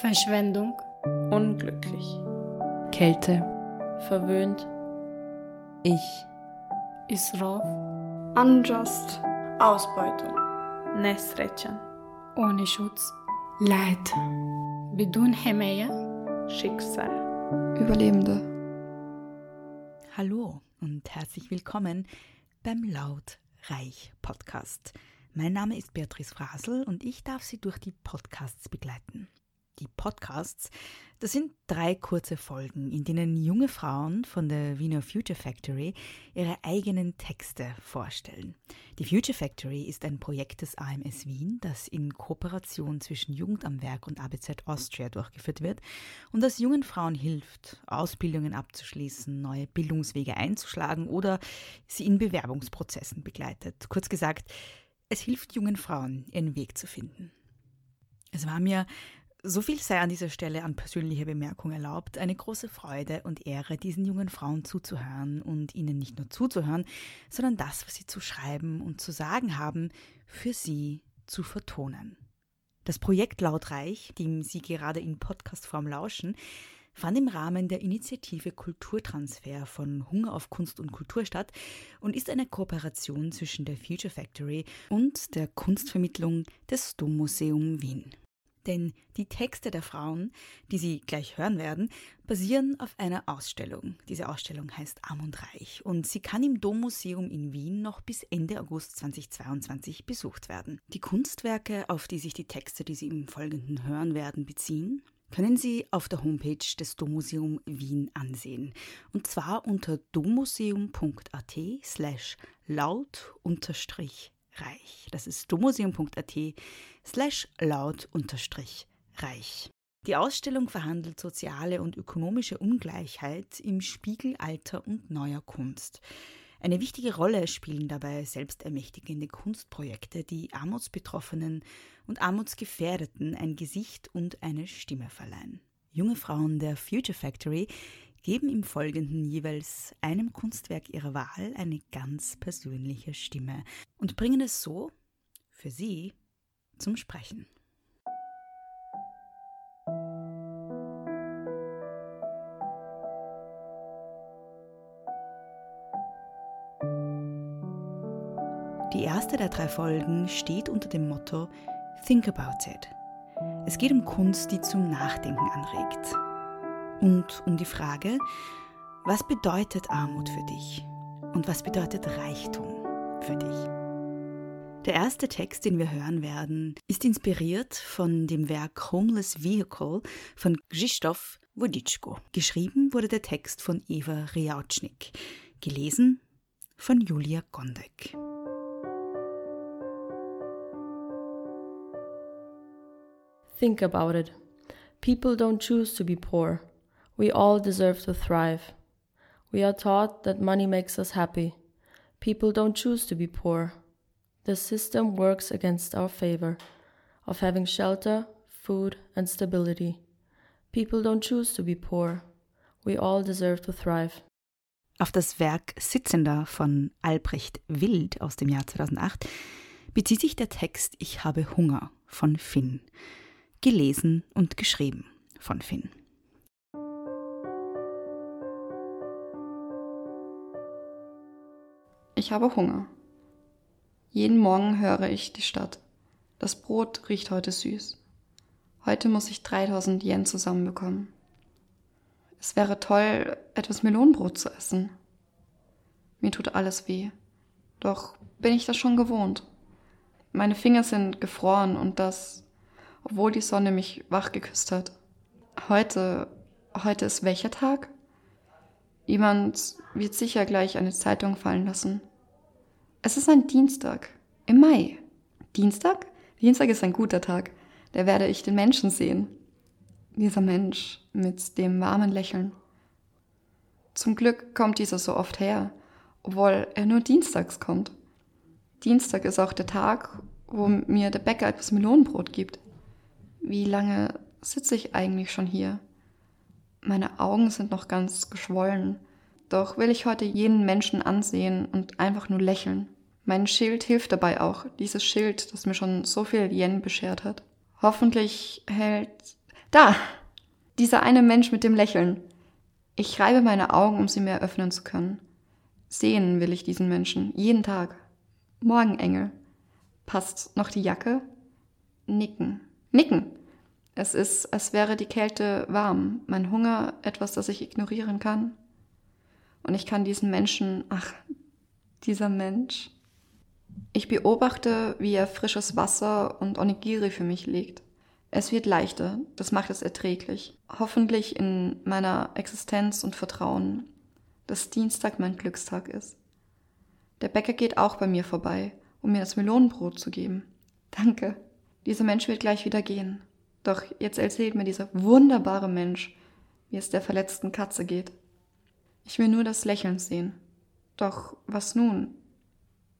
Verschwendung, unglücklich, Kälte, verwöhnt, ich, Israf, unjust, Ausbeutung, Nesretchen, ohne Schutz, Leid, Bidun Hemaya, Schicksal, Überlebende. Hallo und herzlich willkommen beim Lautreich Podcast. Mein Name ist Beatrice Frasel und ich darf Sie durch die Podcasts begleiten. Die Podcasts, das sind drei kurze Folgen, in denen junge Frauen von der Wiener Future Factory ihre eigenen Texte vorstellen. Die Future Factory ist ein Projekt des AMS Wien, das in Kooperation zwischen Jugend am Werk und ABZ Austria durchgeführt wird und das jungen Frauen hilft, Ausbildungen abzuschließen, neue Bildungswege einzuschlagen oder sie in Bewerbungsprozessen begleitet. Kurz gesagt, es hilft jungen Frauen, ihren Weg zu finden. Es war mir so viel sei an dieser Stelle an persönlicher Bemerkung erlaubt. Eine große Freude und Ehre, diesen jungen Frauen zuzuhören und ihnen nicht nur zuzuhören, sondern das, was sie zu schreiben und zu sagen haben, für sie zu vertonen. Das Projekt Lautreich, dem Sie gerade in Podcastform lauschen, fand im Rahmen der Initiative Kulturtransfer von Hunger auf Kunst und Kultur statt und ist eine Kooperation zwischen der Future Factory und der Kunstvermittlung des Dommuseum Wien. Denn die Texte der Frauen, die Sie gleich hören werden, basieren auf einer Ausstellung. Diese Ausstellung heißt Arm und Reich und sie kann im Dommuseum in Wien noch bis Ende August 2022 besucht werden. Die Kunstwerke, auf die sich die Texte, die Sie im Folgenden hören werden, beziehen, können Sie auf der Homepage des Dommuseum Wien ansehen. Und zwar unter dommuseum.at slash laut unterstrich reich. Das ist domuseum.at slash laut unterstrich reich. Die Ausstellung verhandelt soziale und ökonomische Ungleichheit im Spiegel alter und neuer Kunst. Eine wichtige Rolle spielen dabei selbstermächtigende Kunstprojekte, die Armutsbetroffenen und Armutsgefährdeten ein Gesicht und eine Stimme verleihen. Junge Frauen der Future Factory geben im Folgenden jeweils einem Kunstwerk ihrer Wahl eine ganz persönliche Stimme und bringen es so, für sie, zum Sprechen. Die erste der drei Folgen steht unter dem Motto Think About It. Es geht um Kunst, die zum Nachdenken anregt. Und um die Frage, was bedeutet Armut für dich? Und was bedeutet Reichtum für dich? Der erste Text, den wir hören werden, ist inspiriert von dem Werk Homeless Vehicle von Krzysztof Woditschko. Geschrieben wurde der Text von Eva Riautschnik. Gelesen von Julia Gondek. Think about it. People don't choose to be poor. We all deserve to thrive. We are taught that money makes us happy. People don't choose to be poor. The system works against our favor of having shelter, food, and stability. People don't choose to be poor. We all deserve to thrive. Auf das Werk Sitzender von Albrecht Wild aus dem Jahr 2008 bezieht sich der Text Ich habe Hunger von Finn, gelesen und geschrieben von Finn. Ich habe Hunger. Jeden Morgen höre ich die Stadt. Das Brot riecht heute süß. Heute muss ich 3000 Yen zusammenbekommen. Es wäre toll, etwas Melonenbrot zu essen. Mir tut alles weh. Doch bin ich das schon gewohnt. Meine Finger sind gefroren und das, obwohl die Sonne mich wach geküsst hat. Heute, heute ist welcher Tag? Jemand wird sicher gleich eine Zeitung fallen lassen. Es ist ein Dienstag. Im Mai. Dienstag? Dienstag ist ein guter Tag. Da werde ich den Menschen sehen. Dieser Mensch mit dem warmen Lächeln. Zum Glück kommt dieser so oft her, obwohl er nur dienstags kommt. Dienstag ist auch der Tag, wo mir der Bäcker etwas Melonenbrot gibt. Wie lange sitze ich eigentlich schon hier? Meine Augen sind noch ganz geschwollen. Doch will ich heute jeden Menschen ansehen und einfach nur lächeln. Mein Schild hilft dabei auch, dieses Schild, das mir schon so viel Yen beschert hat. Hoffentlich hält, Da! Dieser eine Mensch mit dem Lächeln. Ich reibe meine Augen, um sie mehr öffnen zu können. Sehen will ich diesen Menschen, jeden Tag. Morgenengel. Passt noch die Jacke? Nicken. Nicken! Es ist, als wäre die Kälte warm, mein Hunger etwas, das ich ignorieren kann. Und ich kann diesen Menschen, ach, dieser Mensch. Ich beobachte, wie er frisches Wasser und Onigiri für mich legt. Es wird leichter, das macht es erträglich. Hoffentlich in meiner Existenz und Vertrauen, dass Dienstag mein Glückstag ist. Der Bäcker geht auch bei mir vorbei, um mir das Melonenbrot zu geben. Danke. Dieser Mensch wird gleich wieder gehen. Doch jetzt erzählt mir dieser wunderbare Mensch, wie es der verletzten Katze geht. Ich will nur das Lächeln sehen. Doch was nun?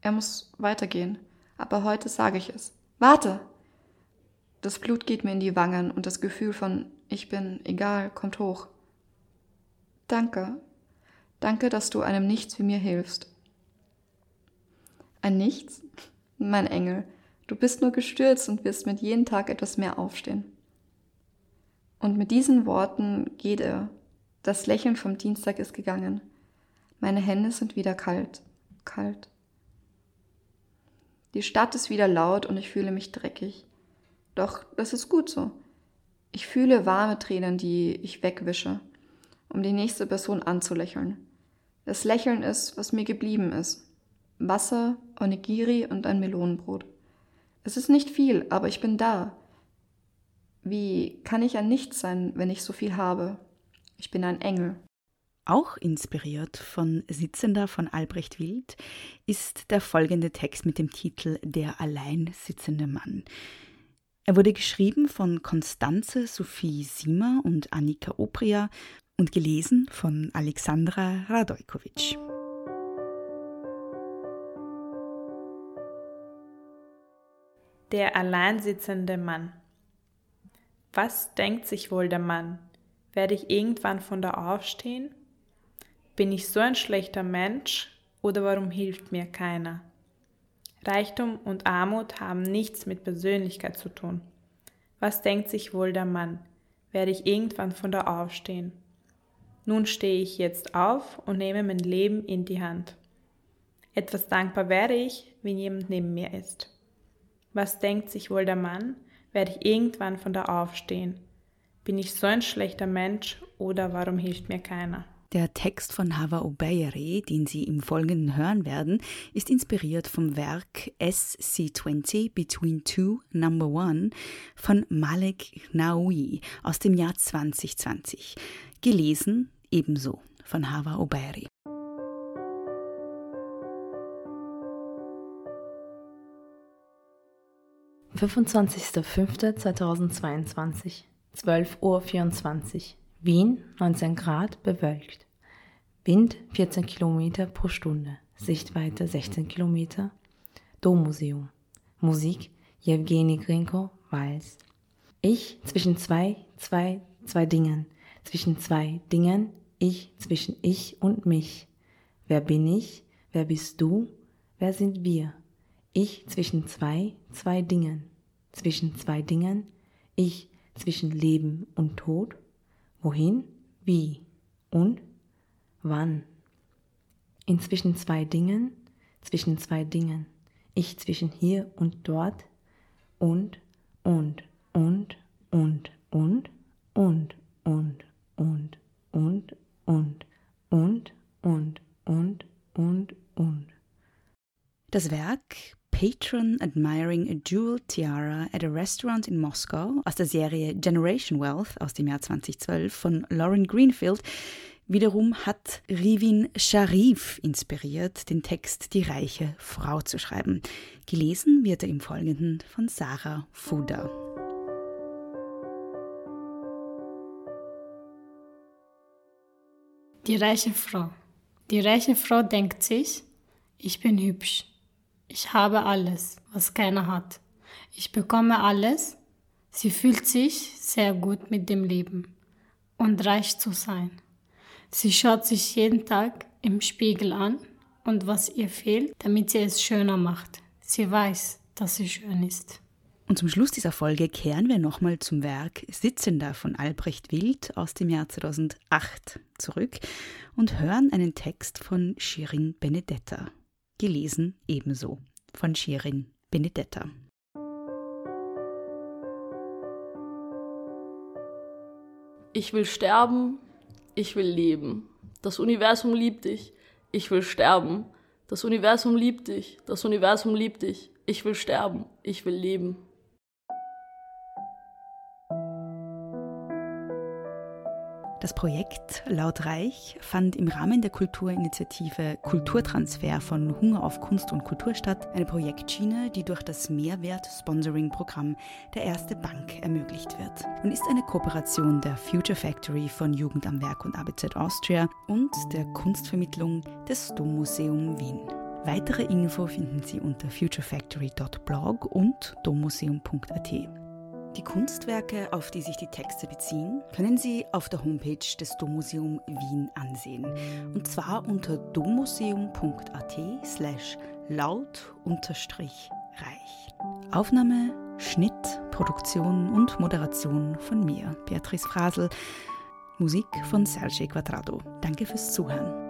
Er muss weitergehen, aber heute sage ich es. Warte! Das Blut geht mir in die Wangen und das Gefühl von ich bin egal kommt hoch. Danke. Danke, dass du einem Nichts wie mir hilfst. Ein Nichts? Mein Engel, du bist nur gestürzt und wirst mit jedem Tag etwas mehr aufstehen. Und mit diesen Worten geht er. Das Lächeln vom Dienstag ist gegangen. Meine Hände sind wieder kalt, kalt. Die Stadt ist wieder laut und ich fühle mich dreckig. Doch das ist gut so. Ich fühle warme Tränen, die ich wegwische, um die nächste Person anzulächeln. Das Lächeln ist, was mir geblieben ist. Wasser, Onigiri und ein Melonenbrot. Es ist nicht viel, aber ich bin da. Wie kann ich ein Nichts sein, wenn ich so viel habe? Ich bin ein Engel. Auch inspiriert von Sitzender von Albrecht Wild ist der folgende Text mit dem Titel Der allein sitzende Mann. Er wurde geschrieben von Konstanze Sophie Siemer und Annika Opria und gelesen von Alexandra Radojkovic. Der alleinsitzende Mann. Was denkt sich wohl der Mann? Werde ich irgendwann von da aufstehen? Bin ich so ein schlechter Mensch oder warum hilft mir keiner? Reichtum und Armut haben nichts mit Persönlichkeit zu tun. Was denkt sich wohl der Mann? Werde ich irgendwann von da aufstehen? Nun stehe ich jetzt auf und nehme mein Leben in die Hand. Etwas dankbar wäre ich, wenn jemand neben mir ist. Was denkt sich wohl der Mann? Werde ich irgendwann von da aufstehen? Bin ich so ein schlechter Mensch oder warum hilft mir keiner? Der Text von Hava Obeyere, den Sie im Folgenden hören werden, ist inspiriert vom Werk SC20 Between Two Number One von Malik Naoui aus dem Jahr 2020. Gelesen ebenso von Hava Obeyere. »25.05.2022, 12.24 Uhr. Wien 19 Grad bewölkt. Wind 14 Kilometer pro Stunde. Sichtweite 16 Kilometer. Dommuseum. Musik Jewgeni Grinko, Weiß. Ich zwischen zwei, zwei, zwei Dingen. Zwischen zwei Dingen. Ich zwischen ich und mich. Wer bin ich? Wer bist du? Wer sind wir? Ich zwischen zwei, zwei Dingen. Zwischen zwei Dingen. Ich zwischen Leben und Tod. Wohin, wie und wann. Inzwischen zwei Dingen, zwischen zwei Dingen. Ich zwischen hier und dort und, und, und, und, und, und, und, und, und, und, und, und, und, und, und. Das Werk Patron Admiring a Jewel Tiara at a Restaurant in Moscow aus der Serie Generation Wealth aus dem Jahr 2012 von Lauren Greenfield wiederum hat Rivin Sharif inspiriert, den Text Die reiche Frau zu schreiben. Gelesen wird er im Folgenden von Sarah Fuda. Die reiche Frau. Die reiche Frau denkt sich, ich bin hübsch. Ich habe alles, was keiner hat. Ich bekomme alles. Sie fühlt sich sehr gut mit dem Leben und reich zu sein. Sie schaut sich jeden Tag im Spiegel an und was ihr fehlt, damit sie es schöner macht. Sie weiß, dass sie schön ist. Und zum Schluss dieser Folge kehren wir nochmal zum Werk Sitzender von Albrecht Wild aus dem Jahr 2008 zurück und hören einen Text von Shirin Benedetta. Gelesen ebenso von Shirin Benedetta. Ich will sterben, ich will leben. Das Universum liebt dich. Ich will sterben. Das Universum liebt dich. Das Universum liebt dich. Ich will sterben. Ich will leben. Das Projekt Laut Reich fand im Rahmen der Kulturinitiative Kulturtransfer von Hunger auf Kunst und Kultur statt, eine Projektschiene, die durch das Mehrwert-Sponsoring-Programm der Erste Bank ermöglicht wird und ist eine Kooperation der Future Factory von Jugend am Werk und ABZ Austria und der Kunstvermittlung des Dommuseum Wien. Weitere Info finden Sie unter futurefactory.blog und dommuseum.at. Die Kunstwerke, auf die sich die Texte beziehen, können Sie auf der Homepage des Dommuseum Wien ansehen. Und zwar unter dommuseum.at slash laut-reich. Aufnahme, Schnitt, Produktion und Moderation von mir, Beatrice Frasel. Musik von Sergei Quadrado. Danke fürs Zuhören.